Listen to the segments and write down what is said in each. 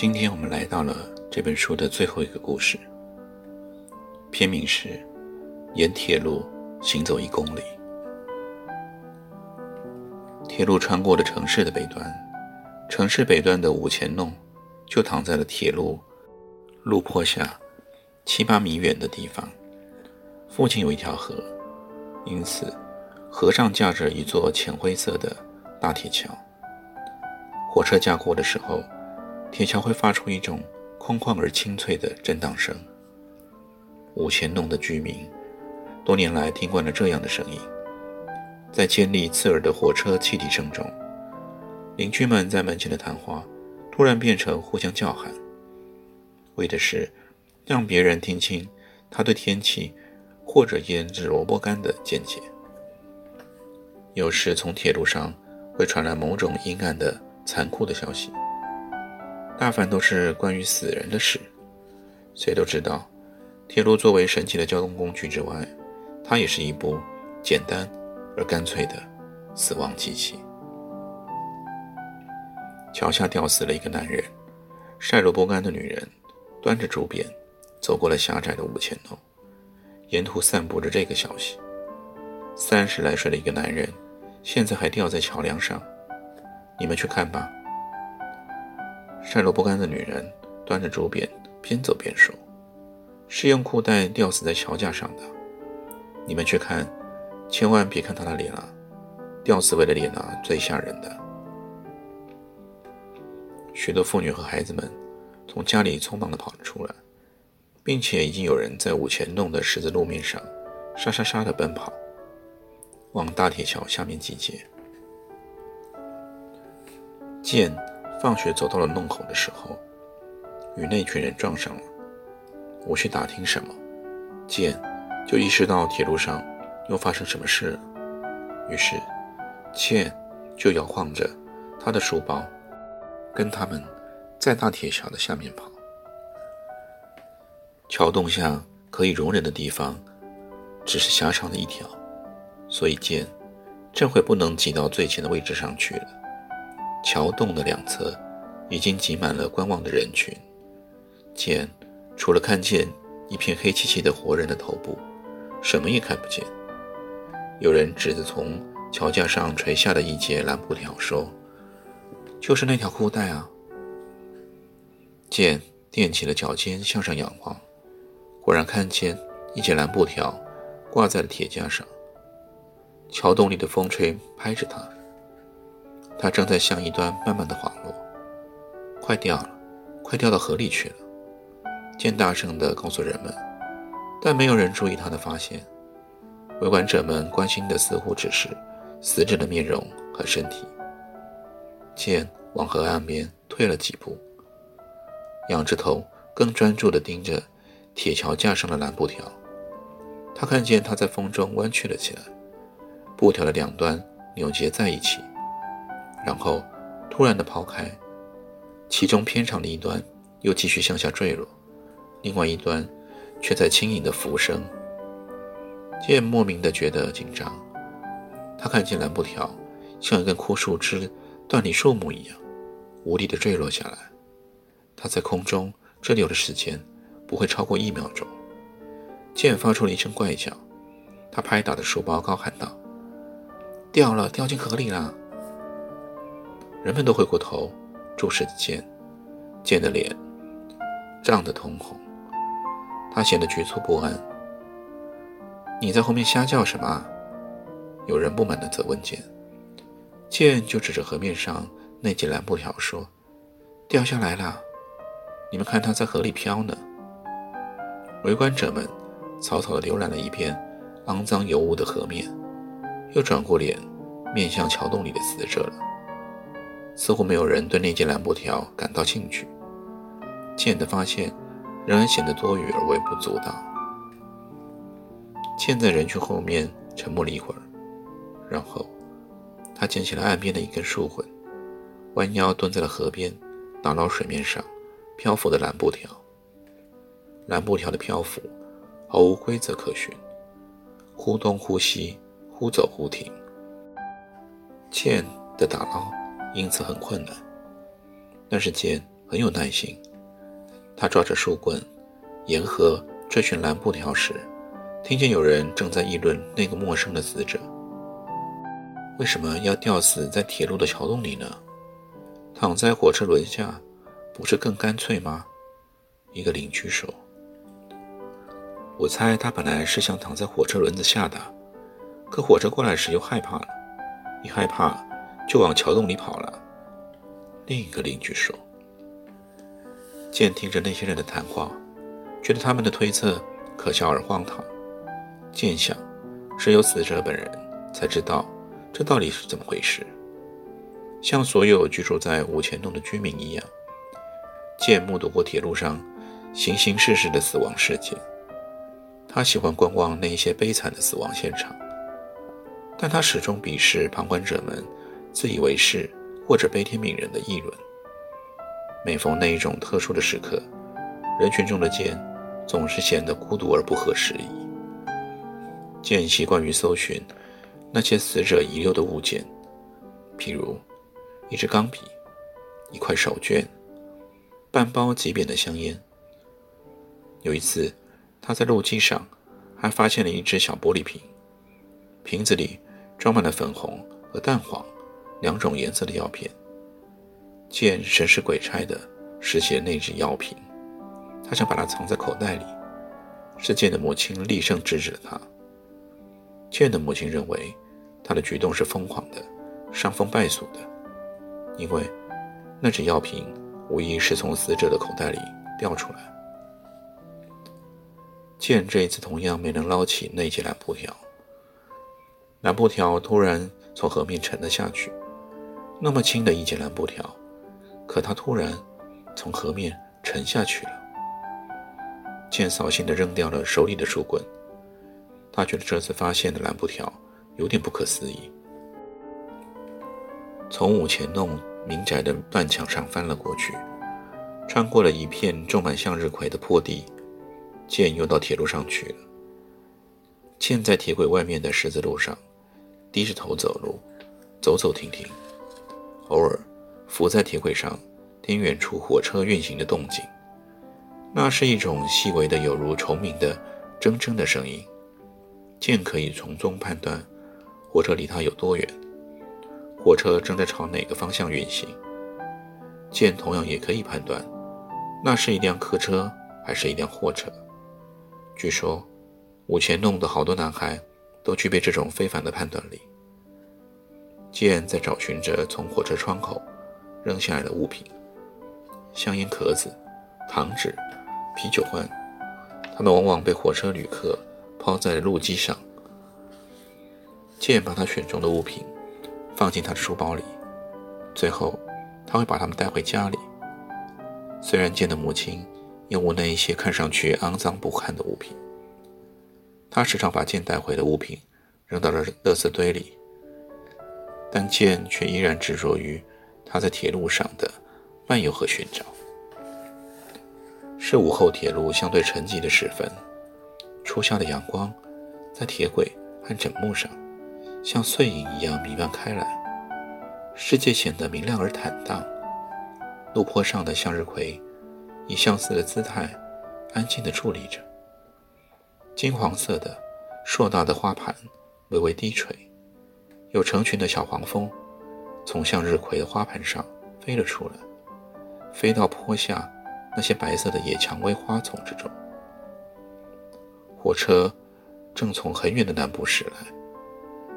今天我们来到了这本书的最后一个故事，片名是《沿铁路行走一公里》。铁路穿过了城市的北端，城市北端的五钱弄就躺在了铁路路坡下七八米远的地方。附近有一条河，因此河上架着一座浅灰色的大铁桥。火车驾过的时候。铁桥会发出一种空旷而清脆的震荡声。五钱弄的居民多年来听惯了这样的声音，在尖利刺耳的火车汽笛声中，邻居们在门前的谈话突然变成互相叫喊，为的是让别人听清他对天气或者腌制萝卜干的见解。有时从铁路上会传来某种阴暗的、残酷的消息。大凡都是关于死人的事。谁都知道，铁路作为神奇的交通工具之外，它也是一部简单而干脆的死亡机器。桥下吊死了一个男人，晒萝卜干的女人端着竹匾走过了狭窄的五钱楼，沿途散布着这个消息：三十来岁的一个男人，现在还吊在桥梁上。你们去看吧。晒萝卜干的女人端着竹匾，边走边说：“是用裤带吊死在桥架上的。你们去看，千万别看她的脸啊！吊死鬼的脸啊，最吓人的。”许多妇女和孩子们从家里匆忙地跑了出来，并且已经有人在五钱弄的十字路面上沙沙沙地奔跑，往大铁桥下面集结。见。放学走到了弄口的时候，与那群人撞上了。我去打听什么，剑就意识到铁路上又发生什么事了。于是，倩就摇晃着他的书包，跟他们在大铁桥的下面跑。桥洞下可以容忍的地方只是狭长的一条，所以剑这回不能挤到最前的位置上去了。桥洞的两侧已经挤满了观望的人群，简除了看见一片黑漆漆的活人的头部，什么也看不见。有人指着从桥架上垂下的一截蓝布条说：“就是那条裤带啊！”剑踮起了脚尖向上仰望，果然看见一截蓝布条挂在了铁架上。桥洞里的风吹拍着它。它正在向一端慢慢的滑落，快掉了，快掉到河里去了。剑大声地告诉人们，但没有人注意他的发现。围观者们关心的似乎只是死者的面容和身体。剑往河岸边退了几步，仰着头，更专注地盯着铁桥架上的蓝布条。他看见它在风中弯曲了起来，布条的两端扭结在一起。然后，突然的抛开，其中偏长的一端又继续向下坠落，另外一端却在轻盈的浮升。剑莫名的觉得紧张，他看见蓝布条像一根枯树枝断裂树木一样，无力的坠落下来。他在空中滞留的时间不会超过一秒钟。剑发出了一声怪叫，他拍打着书包，高喊道：“掉了，掉进河里了！”人们都回过头注视着剑，剑的脸涨得通红，他显得局促不安。你在后面瞎叫什么？有人不满地责问剑。剑就指着河面上那几蓝布条说：“掉下来了，你们看它在河里飘呢。”围观者们草草地浏览了一遍肮脏油污的河面，又转过脸面向桥洞里的死者了。似乎没有人对那件蓝布条感到兴趣。倩的发现仍然显得多余而微不足道。倩在人群后面沉默了一会儿，然后他捡起了岸边的一根树棍，弯腰蹲在了河边，打捞水面上漂浮的蓝布条。蓝布条的漂浮毫无规则可循，忽东忽西，忽走忽停。倩的打捞因此很困难，但是简很有耐心。他抓着树棍，沿河追寻蓝布条时，听见有人正在议论那个陌生的死者。为什么要吊死在铁路的桥洞里呢？躺在火车轮下，不是更干脆吗？一个邻居说。我猜他本来是想躺在火车轮子下的，可火车过来时又害怕了，一害怕就往桥洞里跑了。另一个邻居说。剑听着那些人的谈话，觉得他们的推测可笑而荒唐。剑想，只有死者本人才知道这到底是怎么回事。像所有居住在五钱洞的居民一样，剑目睹过铁路上形形色色的死亡事件。他喜欢观望那些悲惨的死亡现场，但他始终鄙视旁观者们自以为是或者悲天悯人的议论。每逢那一种特殊的时刻，人群中的剑总是显得孤独而不合时宜。剑习惯于搜寻那些死者遗留的物件，譬如一支钢笔、一块手绢、半包极扁的香烟。有一次。他在路基上还发现了一只小玻璃瓶，瓶子里装满了粉红和淡黄两种颜色的药片。剑神使鬼差的拾起了那只药瓶，他想把它藏在口袋里。是剑的母亲厉声制止了他。剑的母亲认为他的举动是疯狂的、伤风败俗的，因为那只药瓶无疑是从死者的口袋里掉出来。剑这一次同样没能捞起那截蓝布条。蓝布条突然从河面沉了下去，那么轻的一截蓝布条，可它突然从河面沉下去了。剑扫兴地扔掉了手里的树棍，他觉得这次发现的蓝布条有点不可思议。从五前弄民宅的断墙上翻了过去，穿过了一片种满向日葵的坡地。剑又到铁路上去了。剑在铁轨外面的十字路上，低着头走路，走走停停，偶尔伏在铁轨上听远处火车运行的动静。那是一种细微的，有如虫鸣的铮铮的声音。剑可以从中判断火车离他有多远，火车正在朝哪个方向运行。剑同样也可以判断，那是一辆客车还是一辆货车。据说，五前弄的好多男孩都具备这种非凡的判断力。剑在找寻着从火车窗口扔下来的物品：香烟壳子、糖纸、啤酒罐。他们往往被火车旅客抛在路基上。剑把他选中的物品放进他的书包里，最后他会把他们带回家里。虽然剑的母亲。厌恶那一些看上去肮脏不堪的物品。他时常把剑带回的物品扔到了垃圾堆里，但剑却依然执着于他在铁路上的漫游和寻找。是午后铁路相对沉寂的时分，初夏的阳光在铁轨和枕木上像碎影一样弥漫开来，世界显得明亮而坦荡。路坡上的向日葵。以相似的姿态，安静地伫立着。金黄色的、硕大的花盘微微低垂，有成群的小黄蜂从向日葵的花盘上飞了出来，飞到坡下那些白色的野蔷薇花丛之中。火车正从很远的南部驶来，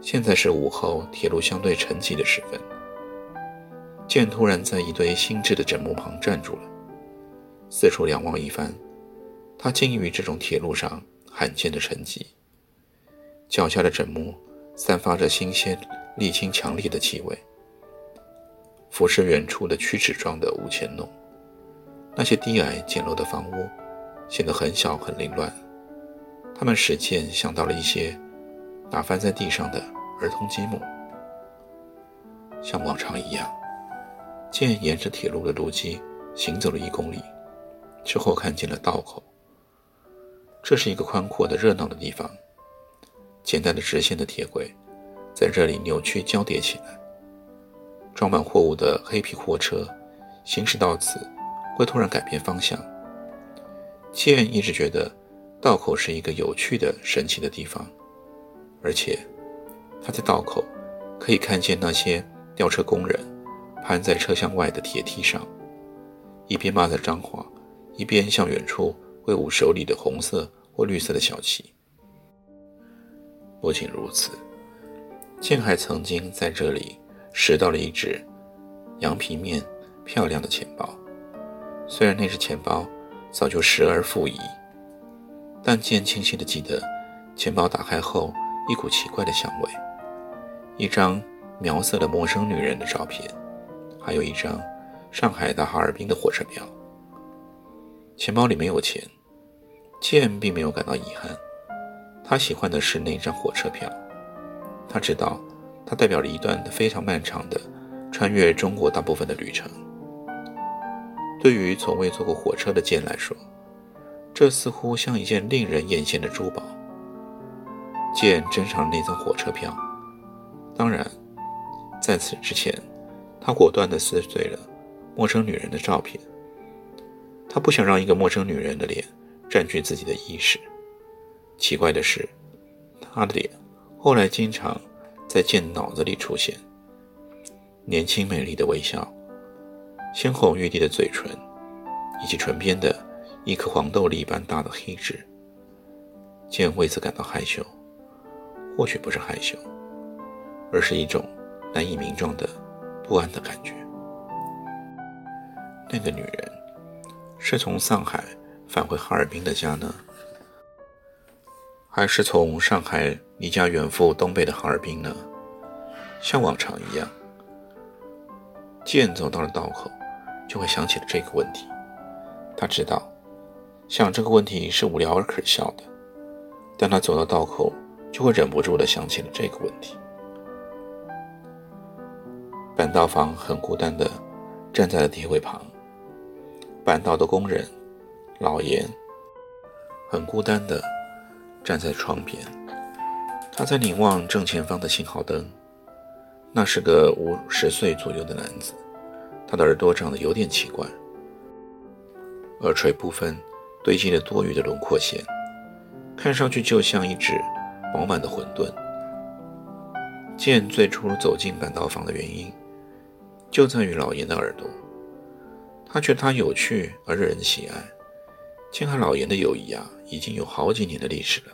现在是午后，铁路相对沉寂的时分。剑突然在一堆新制的枕木旁站住了。四处两望一番，他惊异于这种铁路上罕见的沉寂。脚下的枕木散发着新鲜、沥青强烈的气味，俯视远处的曲尺状的屋前弄，那些低矮简陋的房屋显得很小很凌乱。他们使剑想到了一些打翻在地上的儿童积木。像往常一样，剑沿着铁路的路基行走了一公里，之后看见了道口。这是一个宽阔的、热闹的地方。简单的直线的铁轨在这里扭曲交叠起来。装满货物的黑皮货车行驶到此会突然改变方向。剑一直觉得道口是一个有趣的、神奇的地方，而且他在道口可以看见那些。吊车工人攀在车厢外的铁梯上，一边骂着脏话，一边向远处挥舞手里的红色或绿色的小旗。不仅如此，剑还曾经在这里拾到了一只羊皮面漂亮的钱包。虽然那只钱包早就失而复矣，但剑清晰地记得，钱包打开后一股奇怪的香味，一张。描色的陌生女人的照片，还有一张上海到哈尔滨的火车票。钱包里没有钱，剑并没有感到遗憾。他喜欢的是那张火车票，他知道它代表了一段非常漫长的穿越中国大部分的旅程。对于从未坐过火车的剑来说，这似乎像一件令人艳羡的珠宝。剑珍藏那张火车票，当然。在此之前，他果断地撕碎了陌生女人的照片。他不想让一个陌生女人的脸占据自己的意识。奇怪的是，她的脸后来经常在剑脑子里出现：年轻美丽的微笑，鲜红欲滴的嘴唇，以及唇边的一颗黄豆粒般大的黑痣。剑为此感到害羞，或许不是害羞，而是一种。难以名状的不安的感觉。那个女人是从上海返回哈尔滨的家呢，还是从上海离家远赴东北的哈尔滨呢？像往常一样，剑走到了道口，就会想起了这个问题。他知道，想这个问题是无聊而可笑的，但他走到道口，就会忍不住的想起了这个问题。板道房很孤单的站在了铁轨旁，板道的工人老严很孤单的站在窗边，他在凝望正前方的信号灯。那是个五十岁左右的男子，他的耳朵长得有点奇怪，耳垂部分堆积了多余的轮廓线，看上去就像一只饱满的馄饨。剑最初走进板道房的原因。就在于老严的耳朵，他觉得他有趣而惹人喜爱。剑和老严的友谊啊，已经有好几年的历史了。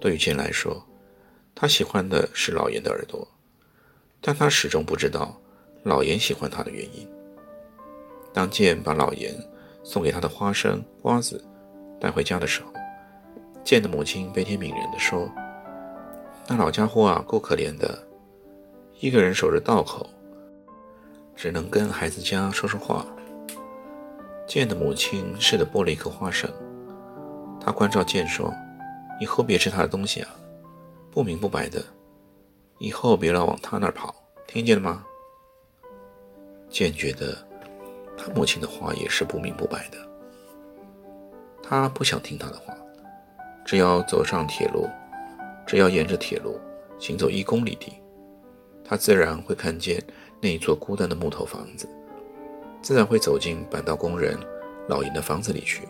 对于剑来说，他喜欢的是老严的耳朵，但他始终不知道老严喜欢他的原因。当剑把老严送给他的花生、瓜子带回家的时候，剑的母亲悲天悯人地说：“那老家伙啊，够可怜的，一个人守着道口。”只能跟孩子家说说话。剑的母亲似的剥了一颗花生，他关照剑说：“以后别吃他的东西啊，不明不白的，以后别老往他那儿跑，听见了吗？”剑觉得他母亲的话也是不明不白的，他不想听他的话，只要走上铁路，只要沿着铁路行走一公里地，他自然会看见。那一座孤单的木头房子，自然会走进板道工人老严的房子里去。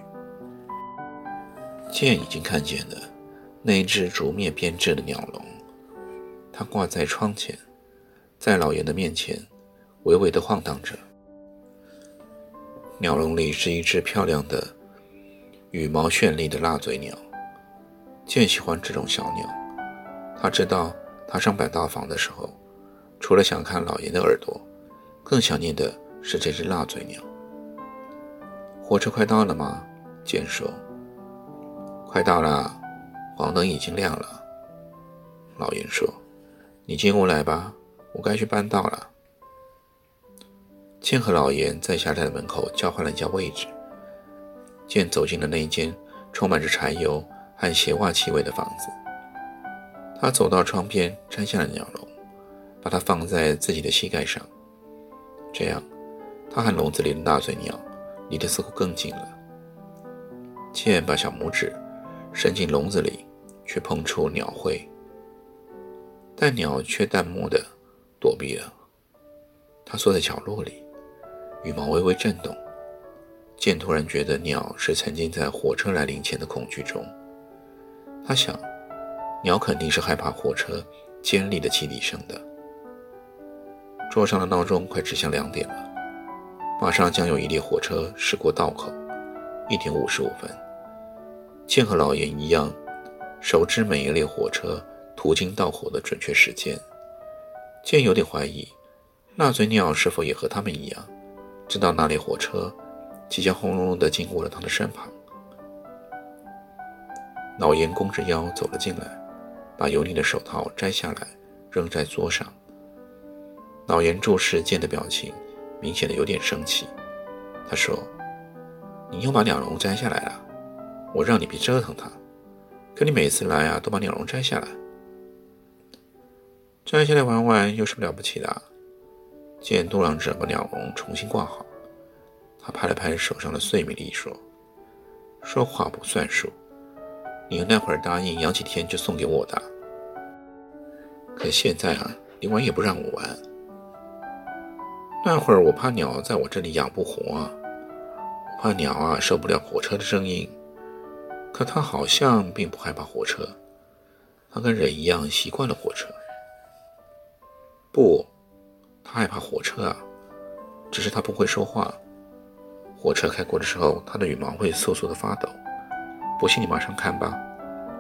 剑已经看见了那一只竹篾编织的鸟笼，它挂在窗前，在老爷的面前微微地晃荡着。鸟笼里是一只漂亮的、羽毛绚丽的蜡嘴鸟。剑喜欢这种小鸟，他知道他上板道房的时候。除了想看老爷的耳朵，更想念的是这只蜡嘴鸟。火车快到了吗？剑说：“快到了，黄灯已经亮了。老严说：“你进屋来吧，我该去搬道了。”剑和老严在狭窄的门口交换了一下位置。剑走进了那一间充满着柴油和鞋袜气味的房子。他走到窗边，摘下了鸟笼，把它放在自己的膝盖上。这样，他和笼子里的大嘴鸟离得似乎更近了。剑把小拇指伸进笼子里，却碰触鸟喙，但鸟却淡漠地躲避了。他缩在角落里。羽毛微微震动，剑突然觉得鸟是沉浸在火车来临前的恐惧中。他想，鸟肯定是害怕火车尖利的汽笛声的。桌上的闹钟快指向两点了，马上将有一列火车驶过道口。一点五十五分，剑和老严一样，熟知每一列火车途经到火的准确时间。剑有点怀疑，那嘴鸟是否也和他们一样。知道那列火车即将轰隆隆地经过了他的身旁，老严弓着腰走了进来，把油腻的手套摘下来扔在桌上。老严注视剑的表情，明显的有点生气。他说：“你又把鸟笼摘下来了，我让你别折腾它，可你每次来啊都把鸟笼摘下来。摘下来玩玩有什么了不起的？”见杜郎者把鸟笼重新挂好，他拍了拍手上的碎米粒，说：“说话不算数，你那会儿答应养几天就送给我的，可现在啊，你玩也不让我玩。那会儿我怕鸟在我这里养不活，怕鸟啊受不了火车的声音。可他好像并不害怕火车，他跟人一样习惯了火车。不。”他害怕火车啊，只是他不会说话。火车开过的时候，他的羽毛会瑟瑟的发抖。不信你马上看吧，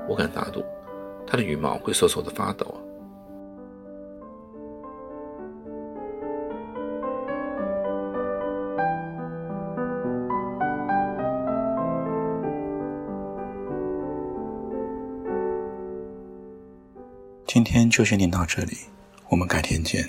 我敢打赌，他的羽毛会瑟瑟的发抖。今天就先念到这里，我们改天见。